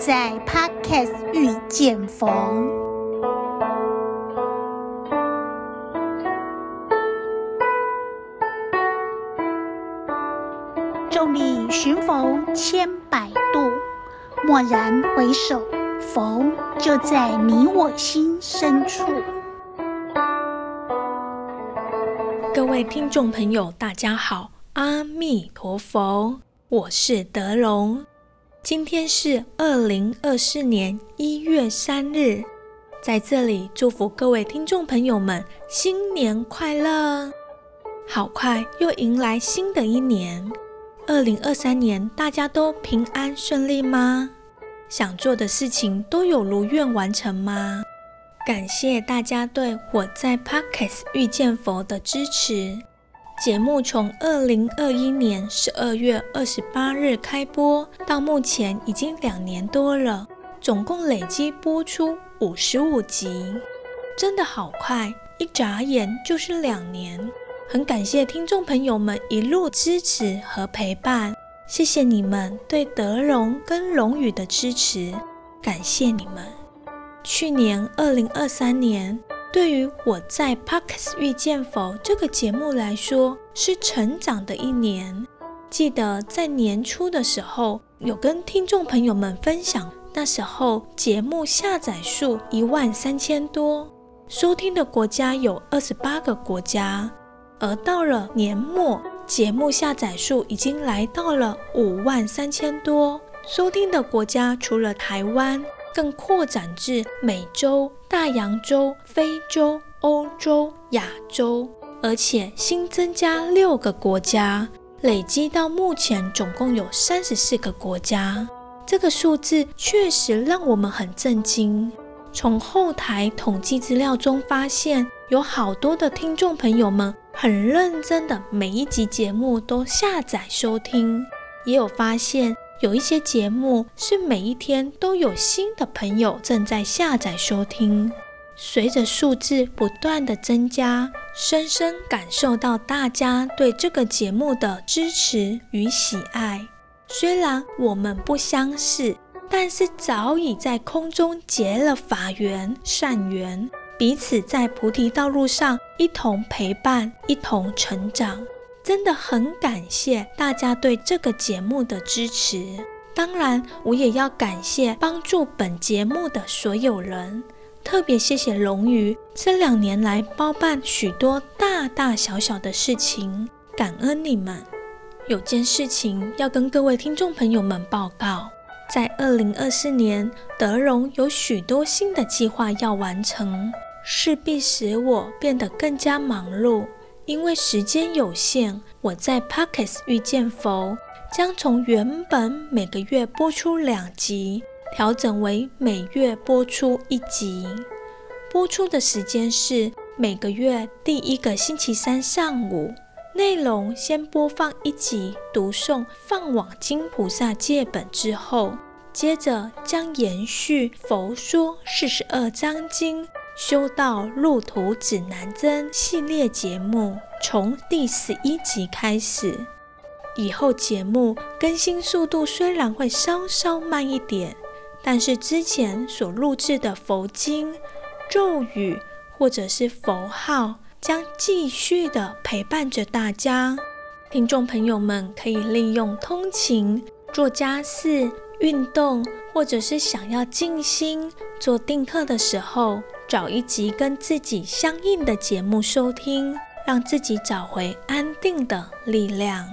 在 Podcast 遇见逢。众里寻佛千百度，蓦然回首，佛就在你我心深处。各位听众朋友，大家好，阿弥陀佛，我是德龙。今天是二零二四年一月三日，在这里祝福各位听众朋友们新年快乐！好快又迎来新的一年，二零二三年大家都平安顺利吗？想做的事情都有如愿完成吗？感谢大家对我在 Podcast 遇见佛的支持。节目从二零二一年十二月二十八日开播到目前已经两年多了，总共累计播出五十五集，真的好快，一眨眼就是两年。很感谢听众朋友们一路支持和陪伴，谢谢你们对德龙跟龙语的支持，感谢你们。去年二零二三年。对于我在 Podcast 遇见佛这个节目来说，是成长的一年。记得在年初的时候，有跟听众朋友们分享，那时候节目下载数一万三千多，收听的国家有二十八个国家。而到了年末，节目下载数已经来到了五万三千多，收听的国家除了台湾。更扩展至美洲、大洋洲、非洲、欧洲、亚洲，而且新增加六个国家，累积到目前总共有三十四个国家。这个数字确实让我们很震惊。从后台统计资料中发现，有好多的听众朋友们很认真的每一集节目都下载收听，也有发现。有一些节目是每一天都有新的朋友正在下载收听，随着数字不断的增加，深深感受到大家对这个节目的支持与喜爱。虽然我们不相识，但是早已在空中结了法缘、善缘，彼此在菩提道路上一同陪伴，一同成长。真的很感谢大家对这个节目的支持，当然我也要感谢帮助本节目的所有人，特别谢谢龙鱼这两年来包办许多大大小小的事情，感恩你们。有件事情要跟各位听众朋友们报告，在二零二四年，德龙有许多新的计划要完成，势必使我变得更加忙碌。因为时间有限，我在 Podcast 遇见佛将从原本每个月播出两集，调整为每月播出一集。播出的时间是每个月第一个星期三上午。内容先播放一集读诵《放网经菩萨戒本》之后，接着将延续《佛说四十二章经》。修道路途指南针系列节目从第十一集开始，以后节目更新速度虽然会稍稍慢一点，但是之前所录制的佛经、咒语或者是佛号将继续的陪伴着大家。听众朋友们可以利用通勤、做家事、运动，或者是想要静心做定课的时候。找一集跟自己相应的节目收听，让自己找回安定的力量。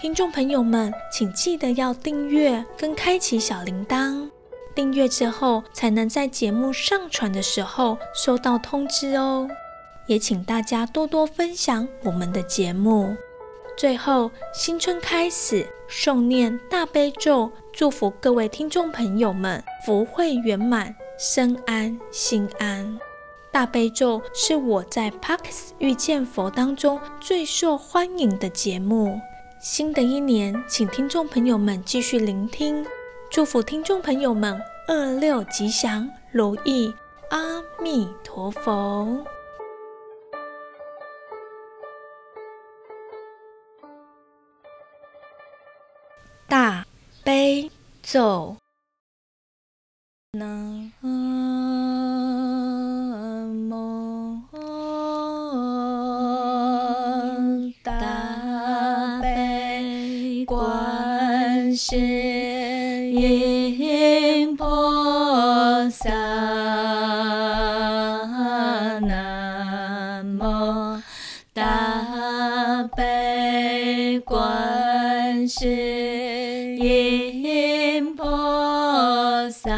听众朋友们，请记得要订阅跟开启小铃铛，订阅之后才能在节目上传的时候收到通知哦。也请大家多多分享我们的节目。最后，新春开始，诵念大悲咒，祝福各位听众朋友们福慧圆满。身安心安，大悲咒是我在 Podcast 遇见佛当中最受欢迎的节目。新的一年，请听众朋友们继续聆听，祝福听众朋友们二六吉祥如意，阿弥陀佛。大悲咒。世音菩萨，南无大悲观世音菩萨，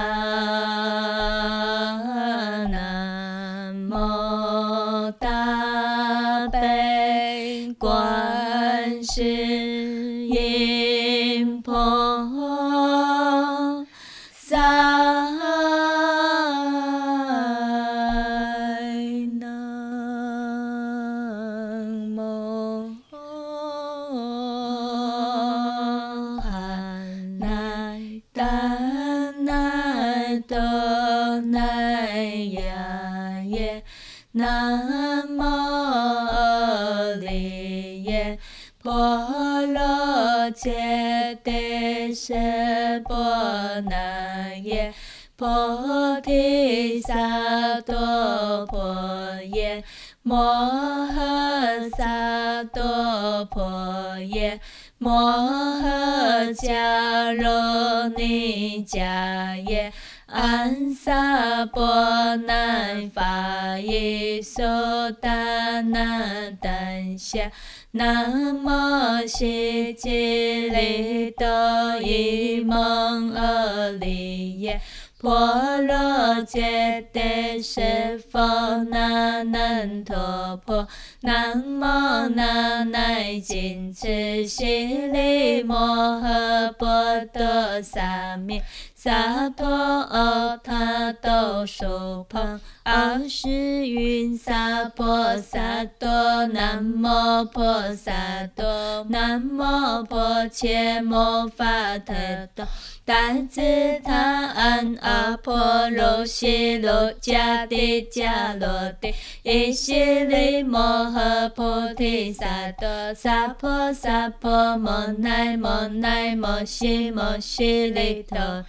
南无大悲观世。音婆耶，摩诃萨埵婆耶，摩诃迦楼尼迦耶，安萨波那法伊苏达那丹夏。南无悉吉利多伊蒙阿利耶，婆罗揭谛是佛那难陀婆，南无那乃金翅悉利摩诃波多萨弥。萨婆诃都苏旁，阿世云萨婆萨埵，南无婆萨埵，南无婆伽摩法特多，达智他安阿婆罗悉罗迦帝迦罗帝，依悉利摩诃菩提萨埵，萨婆萨婆摩奈摩奈摩悉摩悉利陀。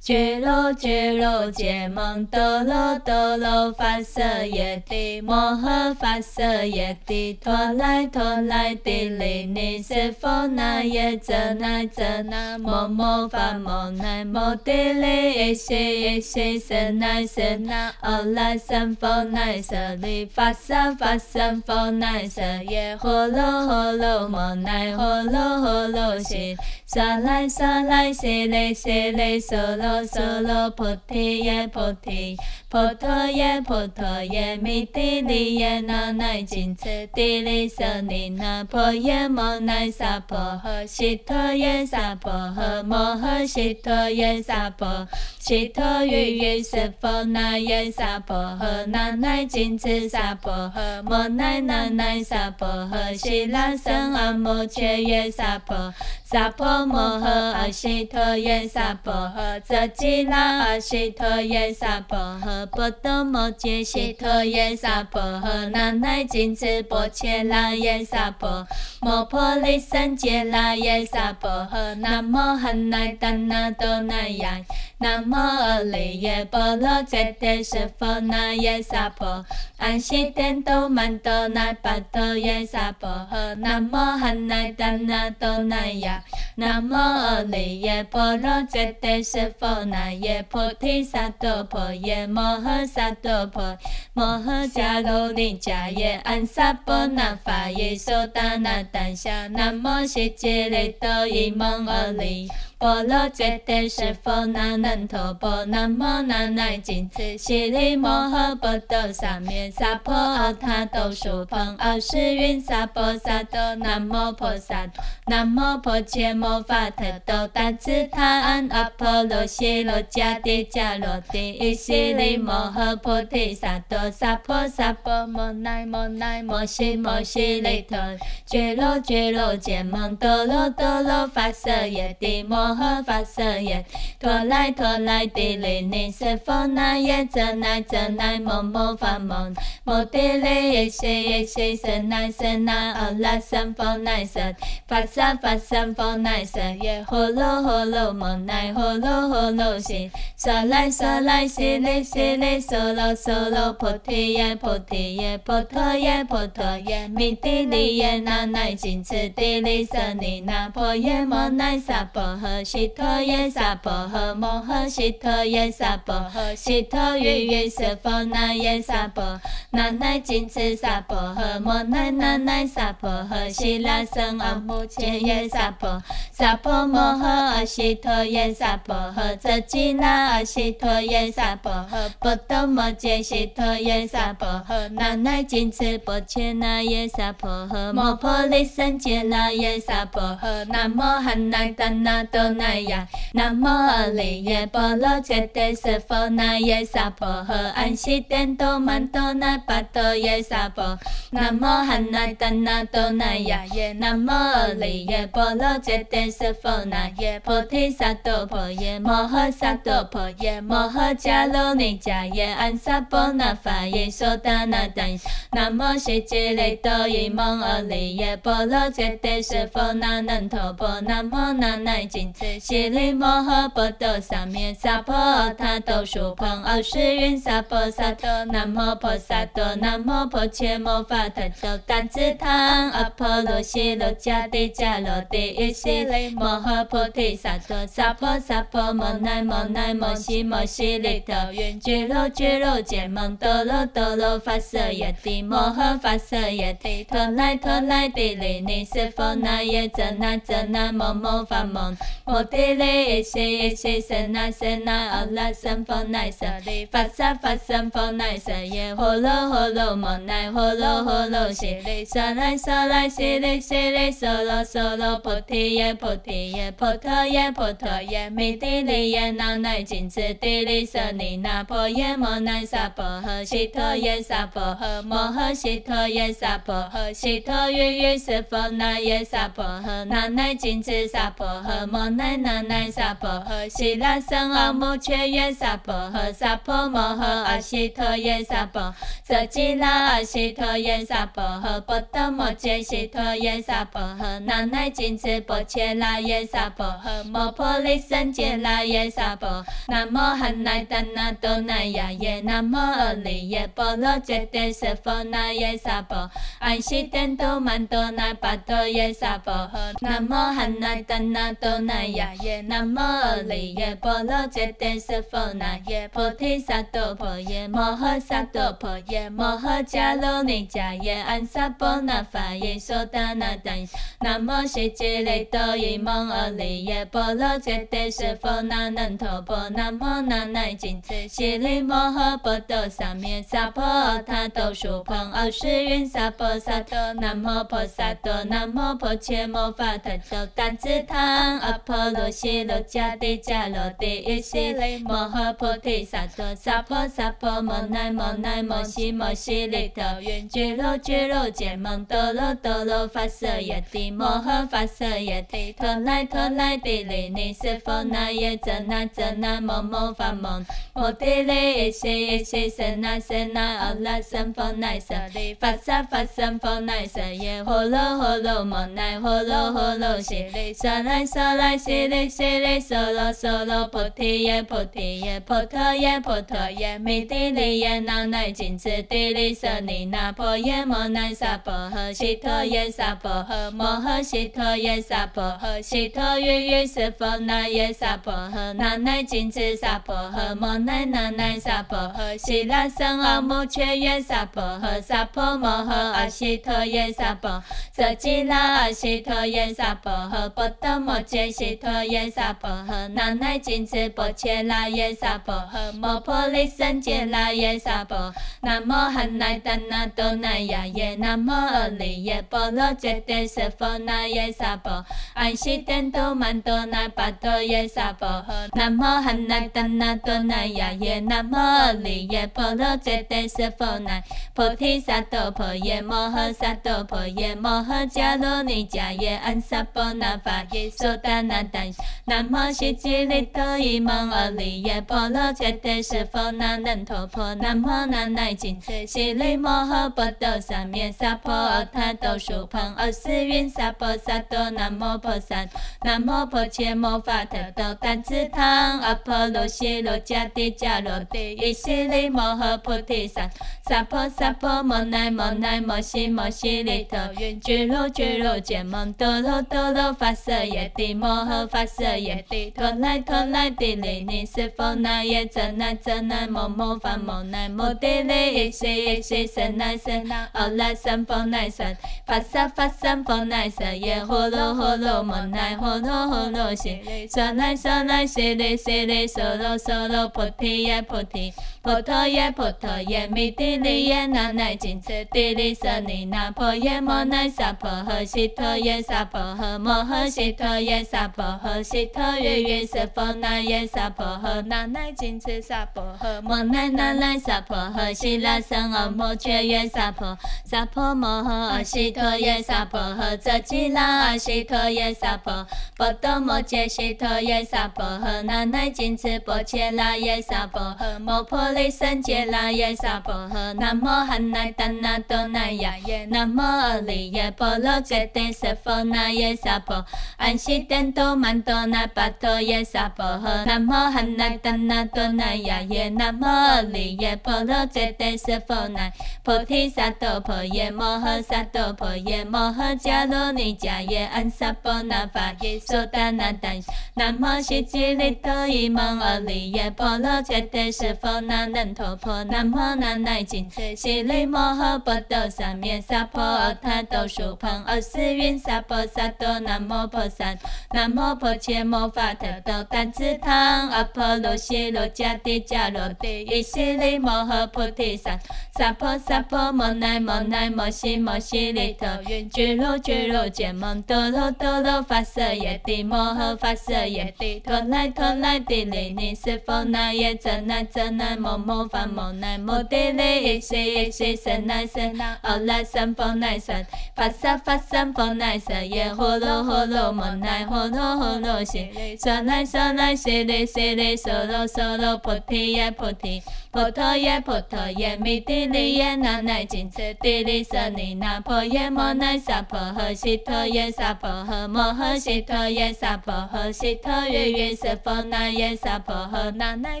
俱卢俱卢羯蒙多罗多罗发色耶帝，摩诃发色耶帝，陀罗陀罗帝利尼瑟佛那耶则那则那，摩摩发摩那摩帝利耶瑟耶瑟舍那舍那，阿拉僧佛那舍利，发萨发僧佛那舍耶，呼噜呼噜摩那呼噜呼噜悉。沙来沙来，西来西来，娑罗娑罗，菩提耶菩提，婆陀耶婆陀耶，弥帝利耶那乃金持帝利舍利那婆耶摩那萨婆诃，悉陀耶萨婆诃，摩诃悉陀耶萨婆，悉陀喻喻十方那耶萨婆诃，那乃金持萨婆诃，摩那那乃萨婆诃，悉那僧阿摩切耶萨婆。萨婆摩诃阿悉陀耶萨婆诃，则吉那阿悉陀耶萨婆诃，波多摩揭悉陀耶萨婆诃，那乃金持波切那耶萨婆，摩婆利胜揭那耶萨婆诃，南无汉那达那多那呀。南无阿利耶波罗揭谛十方那耶萨婆，安悉天都满多那跋陀耶萨婆。诃，南无汉那达那多那呀，南无阿利耶波罗揭谛十方那耶菩提萨埵婆耶，摩诃萨埵婆，摩诃迦楼尼迦耶，安萨波那法伊苏达那丹夏，南无悉吉利多伊蒙阿利。婆罗揭谛十方那难陀婆，南无那乃金持悉利摩诃波多萨弥，萨婆诃他都苏旁，阿世云萨婆萨埵，南无婆萨，南无婆伽摩法特多，达智他安阿婆罗悉罗迦帝迦罗帝，依悉利摩诃菩提萨埵，萨婆萨婆摩那摩那摩悉摩悉利陀，俱卢俱卢羯蒙多罗多罗发色耶帝摩。摩诃发色耶，陀罗陀罗帝利尼瑟佛那耶则那则那，摩摩发摩，摩帝利耶瑟耶瑟舍那舍那，阿拉僧佛那舍，发萨发僧佛那舍耶，呼噜呼噜摩那呼噜呼噜悉，沙来沙来悉利悉利，娑罗娑罗，菩提耶菩提耶，婆陀耶婆陀耶，弥帝利耶那乃金持帝利舍利那婆耶摩那萨婆诃。诃，悉陀夜萨婆诃，摩诃悉陀夜萨婆诃，悉陀喻喻舍佛那耶萨婆，那乃金持萨婆诃，摩乃那乃萨婆诃，悉那僧阿目犍耶萨婆，萨婆摩诃阿悉陀夜萨婆诃，遮吉那阿悉陀夜萨婆诃，波多摩揭悉陀夜萨婆诃，那乃金持波切那耶萨婆诃，摩婆利胜羯那耶萨婆诃，南无汉那达那多那呀，南无阿利耶波罗揭谛瑟佛那耶萨婆诃，安悉殿多曼多那巴多耶萨婆，南无汉那达那多那耶，南无阿利耶波罗揭谛瑟佛那耶，菩提萨埵婆耶，摩诃萨埵婆耶，摩诃迦卢尼迦耶，安萨婆那法耶，娑达那达，南无悉吉利多伊蒙阿利耶波罗揭谛瑟佛那难陀婆，南无那乃金持悉利摩诃波多萨弥萨婆诃他都树蓬奥斯云萨婆萨多，南无婆萨多，南无婆伽摩法特多，怛侄他安阿婆罗悉罗迦帝迦罗帝伊悉利摩诃菩提萨埵，萨婆萨婆摩乃摩乃摩悉摩悉利陀云俱卢俱卢羯蒙多罗多罗发舍耶帝摩诃发舍耶帝，陀罗陀罗帝利尼斯佛那耶遮那遮那摩摩伐摩，摩帝利伊悉伊悉舍那舍那阿拉僧佛那舍利发萨发僧佛那舍耶，呼噜呼噜摩乃呼噜呼噜悉利娑来娑来悉利悉利娑罗娑罗菩提耶菩提耶婆陀耶婆陀耶弥帝利耶那乃金持帝利舍利那婆耶摩乃萨婆诃，悉陀夜萨婆诃，摩诃悉陀夜萨婆诃，悉陀喻喻舍佛那耶萨婆诃，那乃金持萨婆诃，摩乃那乃萨婆诃，悉那僧阿目犍耶萨婆诃，萨婆摩诃阿悉陀夜萨婆，遮吉那阿悉陀夜萨婆诃，波多摩揭悉陀夜萨婆诃，那乃金持波切那耶萨婆诃，摩婆利胜羯那耶萨婆，南无汉那达那多那呀耶，南无阿利耶波罗揭谛瑟佛那耶萨婆，安悉殿多曼多那巴多耶萨婆诃，南无汉那达那多那呀耶，南无阿利耶波罗揭谛瑟佛那耶，菩提萨埵婆耶，摩诃萨埵婆耶，摩诃迦卢尼迦耶，安萨婆那法耶，娑达那达，南无悉吉利多伊蒙阿利耶波罗揭谛瑟佛那难陀婆，南无那乃金持悉利摩诃波多萨弥萨婆诃他都树蓬奥斯云萨婆萨多，南无婆萨多，南无婆伽摩法特多，怛侄他阿婆罗悉罗迦帝迦罗帝伊悉利摩诃菩提萨埵，萨婆萨婆摩乃摩乃摩悉摩悉利陀云俱卢俱卢羯蒙多罗多罗发舍耶帝摩诃发舍耶帝，陀罗陀罗帝利尼斯佛那耶遮那遮那摩摩伐摩，摩帝利伊悉伊悉舍那舍那阿拉僧佛那舍利发萨发僧佛那舍耶，呼噜呼噜摩乃呼噜呼噜悉利娑来娑来悉利悉利娑罗娑罗菩提耶菩提耶婆陀耶婆陀耶弥帝利耶那乃金持帝利舍利那婆耶摩乃萨婆诃，悉陀夜萨婆诃，摩诃悉陀夜萨婆诃，悉陀喻喻舍佛那耶萨婆诃，那乃金持萨婆诃，摩乃那乃萨婆诃，悉那僧阿目犍耶萨婆诃，萨婆摩诃阿悉陀夜萨婆，遮吉那阿悉陀夜萨婆诃，波多摩揭悉陀夜萨婆诃，那乃金持波切那耶萨婆诃，摩婆利胜羯那耶萨婆，南无汉那达那多那呀耶，南无阿利耶波罗揭谛瑟佛那耶萨婆，安悉殿多曼多那巴多耶萨婆诃，南无汉那达那多那呀耶，南无阿利耶波罗揭谛瑟佛那菩提萨埵婆耶，摩诃萨埵婆耶，摩诃迦卢尼迦耶，安萨婆那法耶，娑达那达，南无悉吉利多伊蒙阿利耶波罗揭谛瑟佛那难陀婆，南无那乃金持悉利摩诃波多萨弥萨婆诃他都树蓬奥斯云萨婆萨多，南无婆萨，南无婆伽摩法特多，怛侄他阿婆罗悉罗迦帝迦罗帝伊悉利摩诃菩提萨，萨婆萨婆摩乃摩乃摩悉摩悉利陀云俱卢俱卢羯蒙多罗多罗发舍耶帝摩诃诃发舍耶帝，陀罗陀罗帝利尼瑟佛那耶遮那遮那摩摩伐摩那摩帝利耶西耶西舍那舍那阿拉三佛那舍发萨法三佛那舍耶呼罗呼罗摩那呼罗呼罗悉娑那娑那悉利悉利娑罗娑罗菩提耶菩提。婆陀耶婆陀耶弥帝利耶那那金次帝利舍尼那婆耶摩那萨婆诃悉陀耶萨婆诃摩诃悉陀耶萨婆诃悉陀月月色佛那耶萨婆诃那那金次萨婆诃摩那那那萨婆诃悉拉僧阿摩却耶萨婆萨婆摩诃阿悉陀耶萨婆诃遮吉拉阿悉陀耶萨婆波多摩揭悉陀耶萨婆诃那那金次波切拉耶萨婆诃摩婆利僧揭拉耶萨婆诃南无汉那达那多那耶南无阿利耶婆罗揭帝瑟佛那耶萨婆安悉殿都曼多那巴多耶萨婆诃南无汉那达那多那耶南无阿利耶婆罗揭帝瑟佛那菩提萨埵婆耶摩诃萨埵婆耶摩诃迦卢尼迦耶安萨婆那法耶娑达那达南无悉吉利多伊蒙阿利耶婆罗揭帝瑟佛那能陀婆南无那乃金色悉利摩诃波多萨面萨婆阿他多树旁阿斯云萨婆萨多南无婆萨南无婆伽摩法特多怛侄他阿婆罗悉罗迦帝迦罗帝伊悉利摩诃菩提萨萨婆萨婆摩那摩那摩悉摩悉利陀云俱卢俱卢羯蒙多罗多罗发舍耶帝摩诃发舍耶帝陀罗陀罗帝利尼瑟佛那耶遮那遮那摩摩伐摩那摩帝利耶西耶西舍那舍那阿拉三佛那舍发萨发三佛那舍耶呼罗呼罗摩那呼罗呼罗悉娑那娑那悉利悉利娑罗娑罗菩提耶菩提婆陀耶婆陀耶弥帝利耶那那金次帝利舍尼那婆耶摩那萨婆诃悉陀耶萨婆诃摩诃悉陀耶萨婆诃悉陀月月色佛那耶萨婆诃那那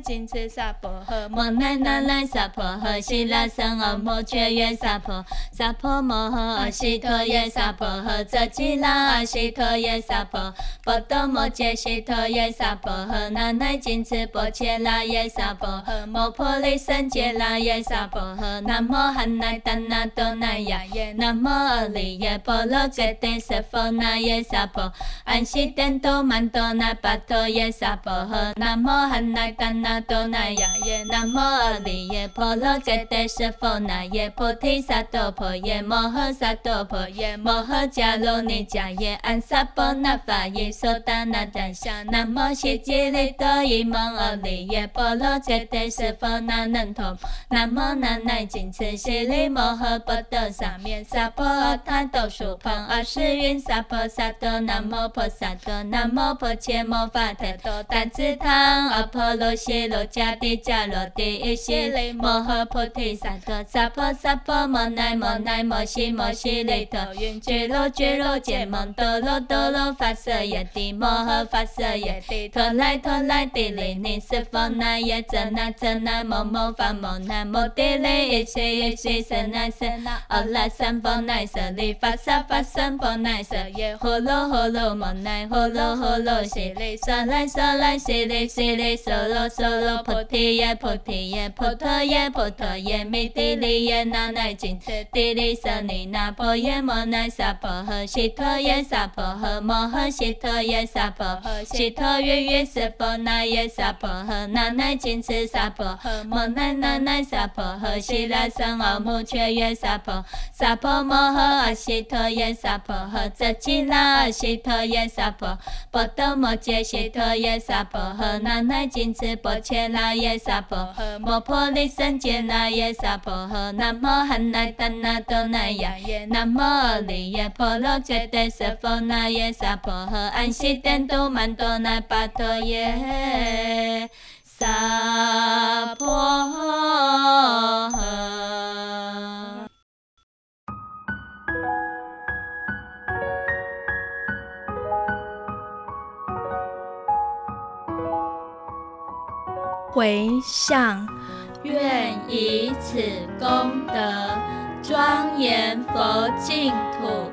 金次萨婆诃摩那那那萨婆诃悉拉僧阿摩却耶萨婆萨婆摩诃阿悉陀耶萨婆诃遮吉拉阿悉陀耶萨婆波多摩揭悉陀耶萨婆诃那呐谨墀波切拉耶萨婆诃摩婆利僧揭拉耶萨婆诃南无汉那达那多那雅耶南无阿利耶婆罗揭帝瑟佛那耶萨婆安悉殿都曼多那巴陀耶萨婆诃南无汉那达那多那雅耶南无阿利耶婆罗揭帝瑟佛那耶菩提萨埵婆耶摩诃萨埵婆耶摩诃迦卢尼迦耶安萨婆那法耶娑达那达夏南无悉吉利多伊蒙阿利耶婆罗揭帝瑟佛那能陀南无那乃金次悉利摩诃波多萨面萨婆阿他多树旁阿斯云萨婆萨多南无婆萨多南无婆伽摩法特多怛侄他阿婆罗悉罗迦帝迦罗帝伊悉利摩诃菩提萨埵萨婆萨婆摩那摩那摩悉摩悉利陀云俱卢俱卢羯蒙多罗多罗发舍耶帝摩诃发舍耶帝陀罗陀罗帝利尼瑟佛那耶遮那遮那摩摩伐摩那摩帝利耶西耶西舍那舍那阿拉三佛那舍利发萨发三佛那舍耶呼罗呼罗摩那呼罗呼罗悉利娑来娑来悉利悉利娑罗娑罗菩提耶菩提耶婆陀耶婆陀耶弥帝利耶那那金次帝利舍尼那婆耶摩那萨婆诃悉陀耶萨婆诃摩诃悉陀耶萨婆诃悉陀月月色佛那耶萨婆诃那那金次萨婆诃摩那那那萨婆诃悉拉僧阿摩却耶萨婆萨婆摩诃阿悉陀耶萨婆诃遮吉拉阿悉陀耶萨婆波多摩揭悉陀耶萨婆诃那那金次波切拉耶萨婆诃摩婆利僧揭拉耶萨婆诃南无汉那达那多那雅耶南无阿利耶婆罗揭帝瑟佛那耶萨婆诃安悉殿都曼多那巴陀耶萨婆诃。回向，愿以此功德庄严佛净土，